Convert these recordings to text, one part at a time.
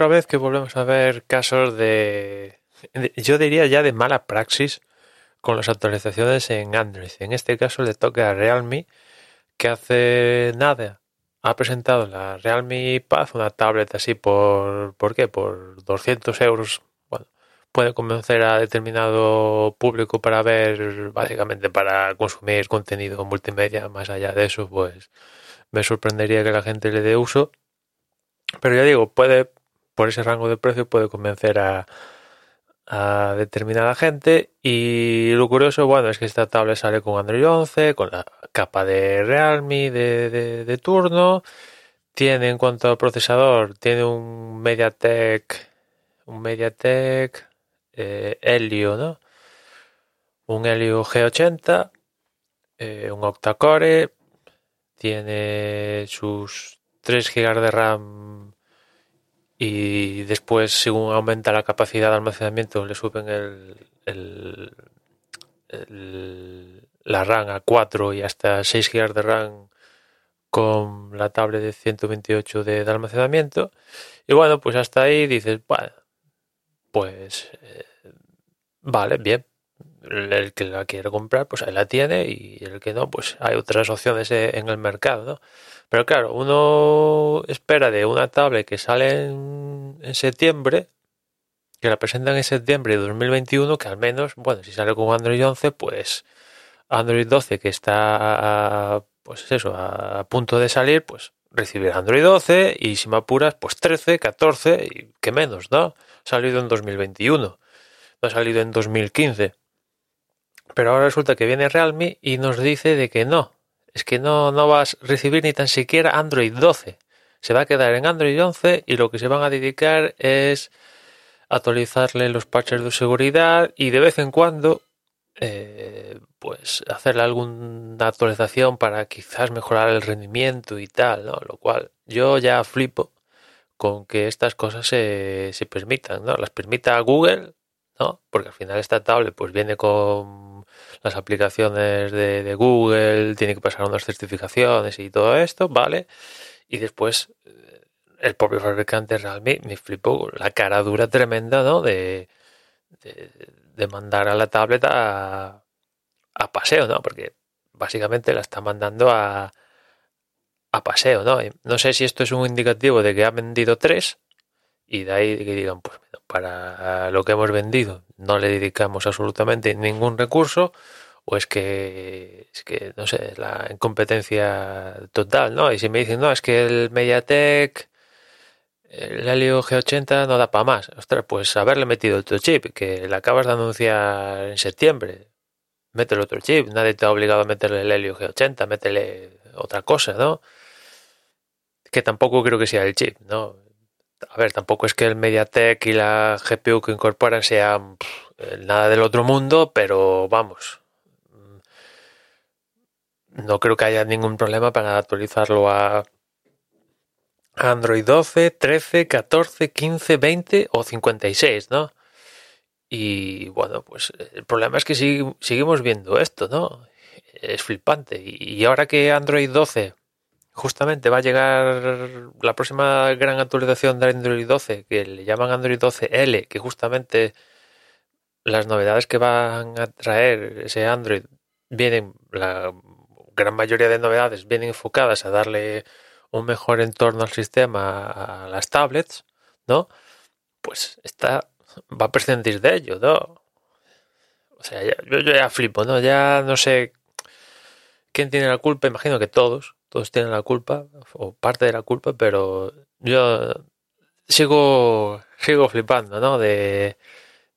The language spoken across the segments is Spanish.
Otra vez que volvemos a ver casos de, yo diría ya de mala praxis con las actualizaciones en Android. En este caso le toca a Realme que hace nada ha presentado la Realme Pad, una tablet así por, ¿por qué? Por 200 euros. Bueno, puede convencer a determinado público para ver, básicamente para consumir contenido multimedia. Más allá de eso, pues me sorprendería que la gente le dé uso. Pero ya digo, puede, por ese rango de precio, puede convencer a, a determinada gente. Y lo curioso, bueno, es que esta tablet sale con Android 11, con la capa de Realme de, de- turno. Tiene, en cuanto al procesador, tiene un MediaTek, un MediaTek eh, Helio, ¿no? Un Helio G80, eh, un octa-core, tiene sus 3 GB de RAM y después, según aumenta la capacidad de almacenamiento, le suben el, el- el- la RAM a 4 y hasta 6 GB de RAM con la tablet de 128 de, de almacenamiento. Y bueno, pues hasta ahí dices, bueno, pues eh, vale, bien. El, que la quiere comprar, pues ahí la tiene y el que no, pues hay otras opciones en el mercado, ¿no? Pero claro, uno espera de una tablet que sale en, en septiembre, que la presentan en septiembre de 2021, que al menos, bueno, si sale con Android 11, pues Android 12 que está, a- pues eso, a, punto de salir, pues recibirá Android 12 y si me apuras, pues 13, 14 y que menos, ¿no? Ha salido en 2021, no ha salido en 2015. Pero ahora resulta que viene Realme y nos dice de que no, es que no, no vas a recibir ni tan siquiera Android 12. Se va a quedar en Android 11 y lo que se van a dedicar es actualizarle los parches de seguridad y de vez en cuando eh, pues hacerle alguna actualización para quizás mejorar el rendimiento y tal, ¿no? Lo cual yo ya flipo con que estas cosas se, se permitan, ¿no? Las permita Google, ¿no? Porque al final esta tablet pues viene con las aplicaciones de, de Google, tiene que pasar unas certificaciones y todo esto, ¿vale? Y después eh, el propio fabricante Realme me flipó la cara dura tremenda, ¿no? De, de, de mandar a la tablet a, a paseo, ¿no? Porque básicamente la está mandando a, a paseo, ¿no? Y no sé si esto es un indicativo de que ha vendido tres y de ahí que digan, pues para lo que hemos vendido no le dedicamos absolutamente ningún recurso o es que, es que no sé, la incompetencia total, ¿no? Y si me dicen, no, es que el Mediatek, el Helio G80 no da para más. Ostras, pues haberle metido otro chip, que le acabas de anunciar en septiembre. Métele otro chip, nadie te ha obligado a meterle el Helio G80, métele otra cosa, ¿no? Que tampoco creo que sea el chip, ¿no? A ver, tampoco es que el MediaTek y la GPU que incorporan sean nada del otro mundo, pero vamos, no creo que haya ningún problema para actualizarlo a Android 12, 13, 14, 15, 20 o 56, ¿no? Y bueno, pues el problema es que seguimos viendo esto, ¿no? Es flipante. Y ahora que Android 12 justamente va a llegar la próxima gran actualización de Android 12, que le llaman Android 12L, que justamente las novedades que van a traer ese Android vienen, la gran mayoría de novedades vienen enfocadas a darle un mejor entorno al sistema a las tablets, ¿no? Pues esta va a prescindir de ello, ¿no? O sea, ya- yo, yo ya flipo, ¿no? Ya no sé quién tiene la culpa, imagino que todos, todos tienen la culpa, o parte de la culpa, pero yo sigo, sigo flipando, ¿no? De,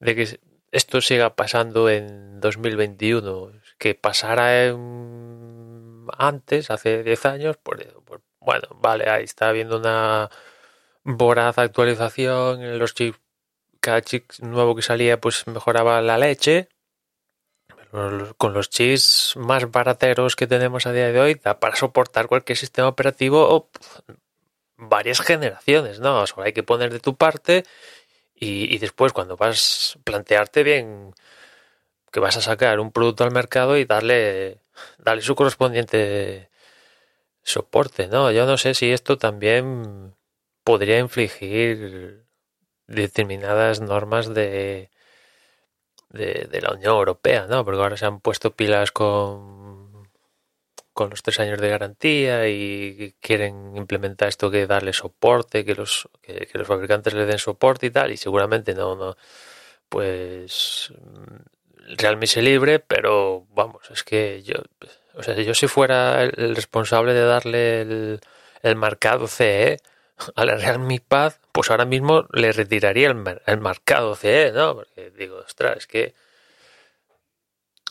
que esto siga pasando en 2021, que pasara en, antes, hace 10 años, pues, bueno, vale, ahí está habiendo una voraz actualización, los chips, cada chip nuevo que salía pues mejoraba la leche, con los chips más barateros que tenemos a día de hoy da para soportar cualquier sistema operativo o varias generaciones, ¿no? Solo hay que poner de tu parte y, después cuando vas a plantearte bien que vas a sacar un producto al mercado y darle, darle su correspondiente soporte, ¿no? Yo no sé si esto también podría infligir determinadas normas de, de, la Unión Europea, ¿no? Porque ahora se han puesto pilas con, con los tres años de garantía y quieren implementar esto que darle soporte, que los, que, los fabricantes le den soporte y tal, y seguramente no, no, pues Realme se libre, pero vamos, es que yo, o sea, yo si fuera el responsable de darle el, el marcado CE a la Realme Pad, pues ahora mismo le retiraría el, marcado CE, ¿no? Porque digo, ostras, es que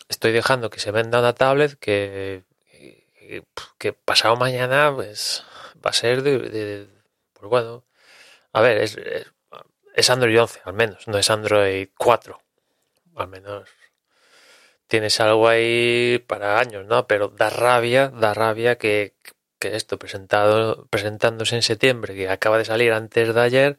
estoy dejando que se venda una tablet que, que, pasado mañana pues va a ser de, pues bueno, a ver, es, es, Android 11 al menos, no es Android 4, al menos tienes algo ahí para años, ¿no? Pero da rabia, da rabia que, que esto presentado, presentándose en septiembre, que acaba de salir antes de ayer,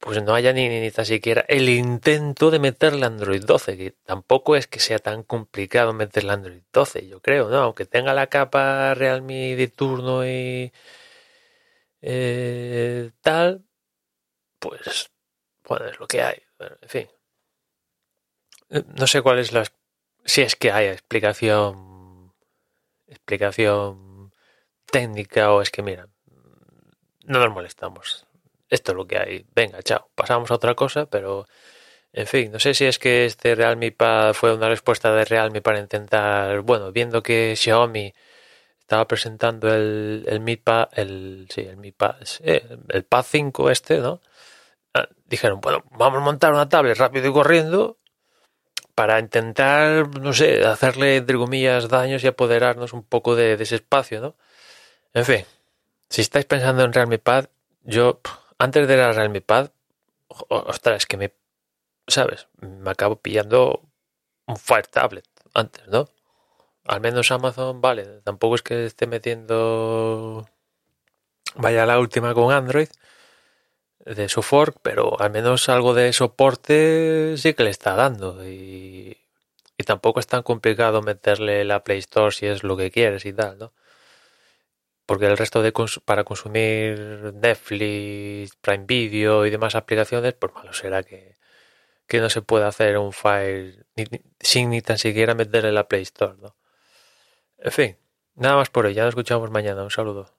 pues no haya ni, ni, tan siquiera el intento de meterle Android 12, que tampoco es que sea tan complicado meterle Android 12, yo creo, ¿no? Aunque tenga la capa Realme de turno y eh, tal, pues bueno, es lo que hay. en fin. No sé cuál es la... Si es que hay explicación... Explicación técnica o es que, mira, no nos molestamos. Esto es lo que hay. Venga, chao. Pasamos a otra cosa, pero en fin, no sé si es que este Realme Pad fue una respuesta de Realme para intentar, bueno, viendo que Xiaomi estaba presentando el, el Mi Pad, el, sí, el Mi Pad, el Pad 5 este, ¿no? Ah, dijeron, bueno, vamos a montar una tablet rápido y corriendo para intentar, no sé, hacerle, entre comillas, daños y apoderarnos un poco de ese espacio, ¿no? En fin, si estáis pensando en Realme Pad, yo antes de la Realme Pad, ostras, que me, ¿sabes? Me acabo pillando un Fire Tablet antes, ¿no? Al menos Amazon, vale, tampoco es que esté metiendo vaya la última con Android de su fork, pero al menos algo de soporte sí que le está dando y, y tampoco es tan complicado meterle la Play Store si es lo que quieres y tal, ¿no? Porque el resto de para consumir Netflix, Prime Video y demás aplicaciones, pues malo será que, que no se pueda hacer un file sin ni tan siquiera meterle la Play Store, ¿no? En fin, nada más por hoy, ya nos escuchamos mañana, un saludo.